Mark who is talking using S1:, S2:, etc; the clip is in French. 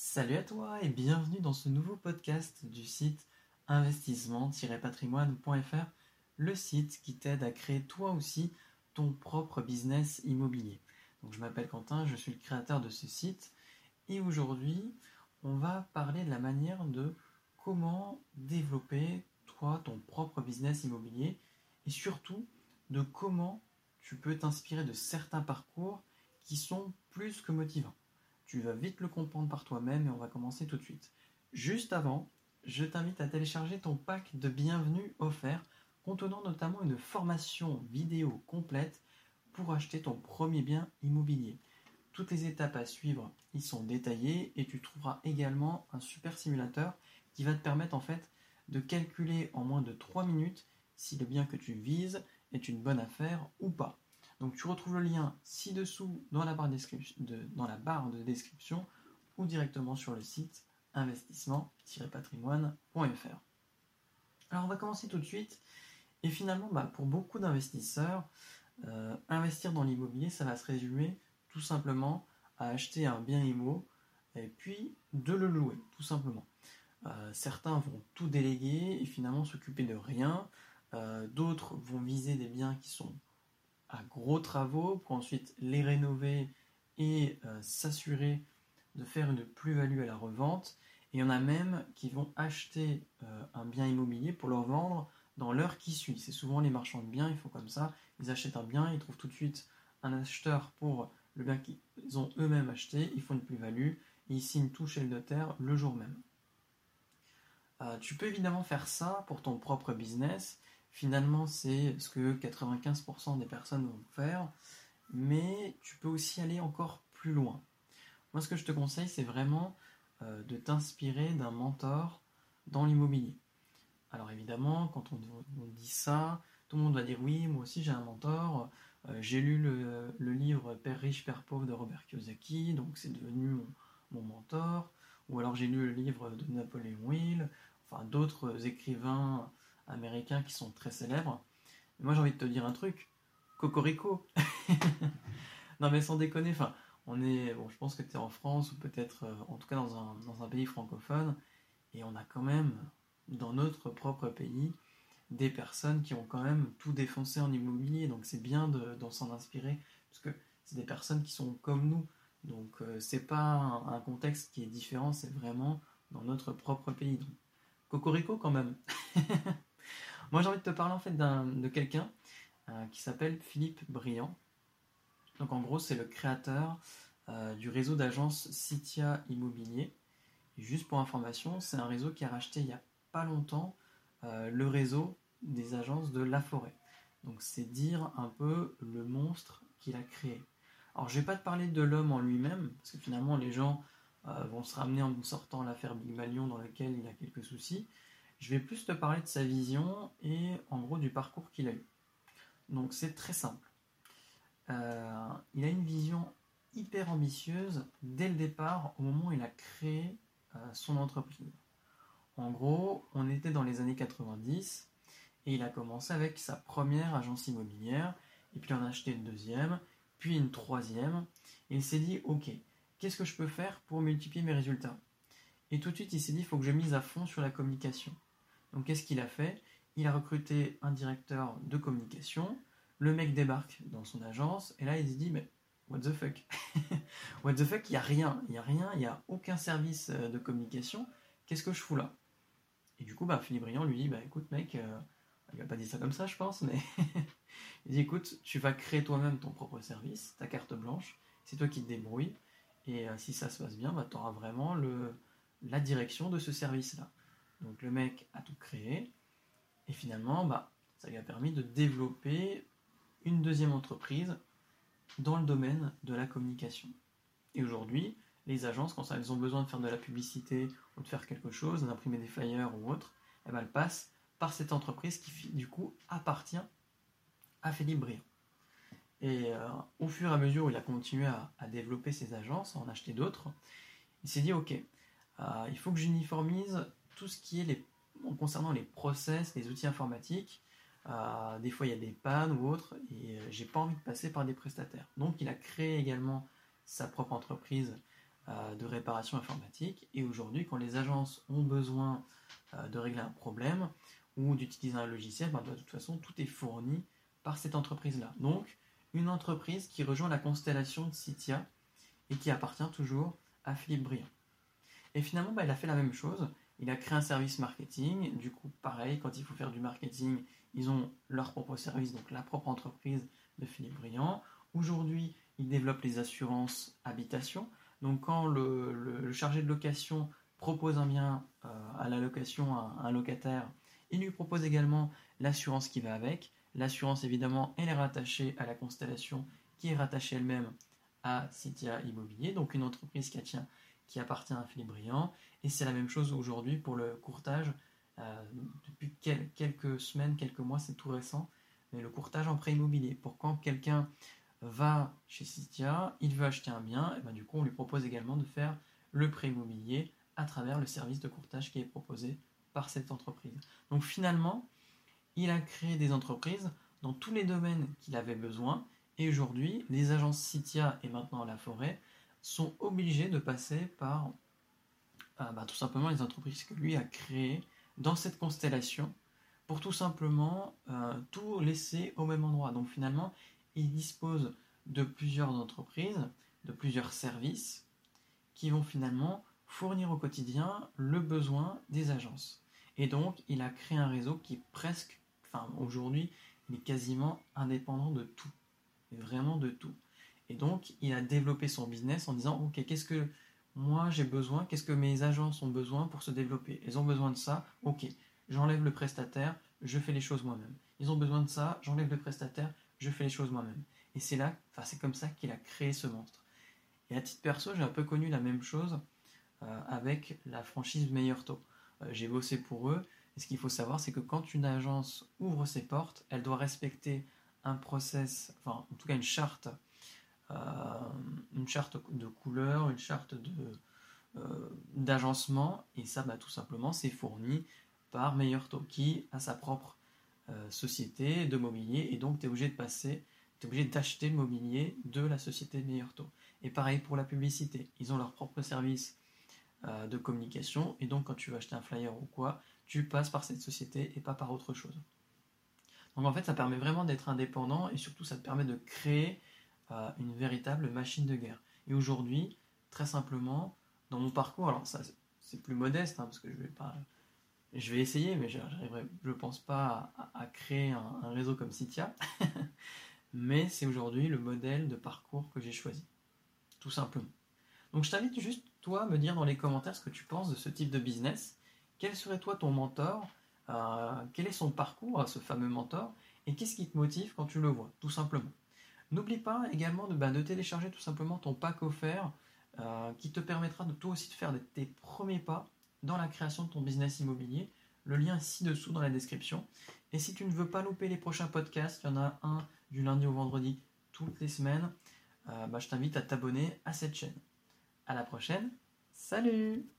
S1: Salut à toi et bienvenue dans ce nouveau podcast du site investissement-patrimoine.fr, le site qui t'aide à créer toi aussi ton propre business immobilier. Je m'appelle Quentin, je suis le créateur de ce site et aujourd'hui on va parler de la manière de comment développer toi ton propre business immobilier et surtout de comment tu peux t'inspirer de certains parcours qui sont plus que motivants. Tu vas vite le comprendre par toi-même et on va commencer tout de suite. Juste avant, je t'invite à télécharger ton pack de bienvenue offert contenant notamment une formation vidéo complète pour acheter ton premier bien immobilier. Toutes les étapes à suivre y sont détaillées et tu trouveras également un super simulateur qui va te permettre en fait de calculer en moins de 3 minutes si le bien que tu vises est une bonne affaire ou pas. Donc tu retrouves le lien ci-dessous dans, la barre de, description ou directement sur le site investissement-patrimoine.fr. Alors on va commencer tout de suite. Et finalement, bah, pour beaucoup d'investisseurs, euh, investir dans l'immobilier, ça va se résumer tout simplement à acheter un bien immo et puis de le louer, tout simplement. Euh, certains vont tout déléguer et finalement s'occuper de rien. Euh, d'autres vont viser des biens qui sont à gros travaux pour ensuite les rénover et euh, s'assurer de faire une plus-value à la revente. Et il y en a même qui vont acheter euh, un bien immobilier pour le vendre dans l'heure qui suit. C'est souvent les marchands de biens, ils font comme ça. Ils achètent un bien, ils trouvent tout de suite un acheteur pour le bien qu'ils ont eux-mêmes acheté, ils font une plus-value et ils signent tout chez le notaire le jour même. Euh, tu peux évidemment faire ça pour ton propre business Finalement, c'est ce que 95% des personnes vont faire, mais tu peux aussi aller encore plus loin. Moi, ce que je te conseille, c'est vraiment euh, de t'inspirer d'un mentor dans l'immobilier. Alors évidemment, quand on, dit ça, tout le monde va dire oui, moi aussi j'ai un mentor. Euh, j'ai lu le, livre Père riche, Père pauvre de Robert Kiyosaki, donc c'est devenu mon, mentor. Ou alors j'ai lu le livre de Napoléon Hill, enfin d'autres écrivains américains qui sont très célèbres. moi j'ai envie de te dire un truc, Cocorico. non mais sans déconner, enfin, on est, bon, je pense que tu es en France ou peut-être euh, en tout cas dans un, dans un, pays francophone, et on a quand même dans notre propre pays des personnes qui ont quand même tout défoncé en immobilier, donc c'est bien d'en s'en inspirer, parce que c'est des personnes qui sont comme nous, donc euh, c'est pas un, un, contexte qui est différent, c'est vraiment dans notre propre pays. Donc, Cocorico quand même. Moi, j'ai envie de te parler en fait de quelqu'un euh, qui s'appelle Philippe Briand. Donc, en gros, c'est le créateur euh, du réseau d'agences Citia Immobilier. Juste pour information, c'est un réseau qui a racheté il n'y a pas longtemps euh, le réseau des agences de La Forêt. Donc, c'est dire un peu le monstre qu'il a créé. Alors, je ne vais pas te parler de l'homme en lui-même, parce que finalement, les gens vont se ramener en sortant l'affaire Big Malion dans laquelle il a quelques soucis. Je vais plus te parler de sa vision et en gros du parcours qu'il a eu. Donc c'est très simple. Euh, il a une vision hyper ambitieuse dès le départ, au moment où il a créé euh, son entreprise. En gros, on était dans les années 90 et il a commencé avec sa première agence immobilière, et puis il en a acheté une deuxième, puis une troisième, il s'est dit, ok, qu'est-ce que je peux faire pour multiplier mes résultats? Et tout de suite, il s'est dit, il faut que je mise à fond sur la communication. Donc qu'est-ce qu'il a fait? Il a recruté un directeur de communication. Le mec débarque dans son agence et là il se dit mais what the fuck What the fuck Il n'y a rien, il n'y a rien, il n'y a aucun service euh, de communication. Qu'est-ce que je fous là? Et du coup bah, Philippe Briand lui dit bah écoute mec, euh, il va pas dit ça comme ça je pense, mais il dit écoute tu vas créer toi-même ton propre service, ta carte blanche, c'est toi qui te débrouilles et euh, si ça se passe bien, bah, tu auras vraiment le, la direction de ce service-là. Donc le mec a tout créé et finalement, bah, ça lui a permis de développer une deuxième entreprise dans le domaine de la communication. Et aujourd'hui, les agences, quand elles ont besoin de faire de la publicité ou de faire quelque chose, d'imprimer des flyers ou autre, eh ben, elles passent par cette entreprise qui, du coup, appartient à Philippe Briand. Et euh, au fur et à mesure où il a continué à, développer ses agences, à en acheter d'autres, il s'est dit, OK, euh, il faut que j'uniformise tout ce qui est les, concernant les process, les outils informatiques. Euh, des fois, il y a des pannes ou autres, et euh, j'ai pas envie de passer par des prestataires. Donc, il a créé également sa propre entreprise euh, de réparation informatique. Et aujourd'hui, quand les agences ont besoin de régler un problème ou d'utiliser un logiciel, ben, de toute façon, tout est fourni par cette entreprise-là. Donc, une entreprise qui rejoint la constellation de Citia et qui appartient toujours à Philippe Briand. Et finalement, ben, il a fait la même chose. Il a créé un service marketing. Du coup, pareil, quand il faut faire du marketing, ils ont leur propre service, donc la propre entreprise de Philippe Briand. Aujourd'hui, il développe les assurances habitation. Donc quand le, chargé de location propose un bien euh, à la location à un locataire, il lui propose également l'assurance qui va avec. L'assurance, évidemment, elle est rattachée à la constellation qui est rattachée elle-même à Citia Immobilier, donc une entreprise qui, qui appartient à Philippe Briand. Et c'est la même chose aujourd'hui pour le courtage. Euh, depuis quelques semaines, quelques mois, c'est tout récent, mais le courtage en prêt immobilier. Pour quand quelqu'un va chez Citia, il veut acheter un bien, et ben du coup on lui propose également de faire le prêt immobilier à travers le service de courtage qui est proposé par cette entreprise. Donc finalement, il a créé des entreprises dans tous les domaines qu'il avait besoin, et aujourd'hui, les agences Citia et maintenant La Forêt sont obligées de passer par euh, bah, tout simplement les entreprises que lui a créées dans cette constellation pour tout simplement euh, tout laisser au même endroit. Donc finalement, il dispose de plusieurs entreprises, de plusieurs services qui vont finalement fournir au quotidien le besoin des agences. Et donc, il a créé un réseau qui presque, enfin aujourd'hui, il est quasiment indépendant de tout. Vraiment de tout. Et donc, il a développé son business en disant, ok, qu'est-ce que moi j'ai besoin, qu'est-ce que mes agences ont besoin pour se développer? Elles ont besoin de ça, ok, j'enlève le prestataire, je fais les choses moi-même. Ils ont besoin de ça, j'enlève le prestataire, je fais les choses moi-même. Et c'est là, enfin c'est comme ça qu'il a créé ce monstre. Et à titre perso, j'ai un peu connu la même chose euh, avec la franchise Meilleur Taux. Euh, j'ai bossé pour eux. Et ce qu'il faut savoir, c'est que quand une agence ouvre ses portes, elle doit respecter un process, enfin en tout cas une charte, une charte de couleur, une charte de d'agencement. Et ça, bah, tout simplement, c'est fourni par Meilleur qui a sa propre euh, société de mobilier et donc tu es obligé de passer, tu es obligé d'acheter le mobilier de la société meilleur taux. Et pareil pour la publicité, ils ont leur propre service euh, de communication et donc quand tu veux acheter un flyer ou quoi, tu passes par cette société et pas par autre chose. Donc en fait ça permet vraiment d'être indépendant et surtout ça te permet de créer une véritable machine de guerre. Et aujourd'hui, très simplement, dans mon parcours, alors ça c'est plus modeste hein, parce que je vais pas je vais essayer, mais je ne pense pas à, créer un, réseau comme Citia. mais c'est aujourd'hui le modèle de parcours que j'ai choisi. Tout simplement. Donc je t'invite juste, toi, à me dire dans les commentaires ce que tu penses de ce type de business. Quel serait toi ton mentor euh, Quel est son parcours à ce fameux mentor Et qu'est-ce qui te motive quand tu le vois Tout simplement? N'oublie pas également de, bah, de, télécharger tout simplement ton pack offert euh, qui te permettra de toi aussi de faire tes premiers pas dans la création de ton business immobilier. Le lien ci-dessous dans la description. Et si tu ne veux pas louper les prochains podcasts, il y en a un du lundi au vendredi toutes les semaines, euh, bah, je t'invite à t'abonner à cette chaîne. À la prochaine. Salut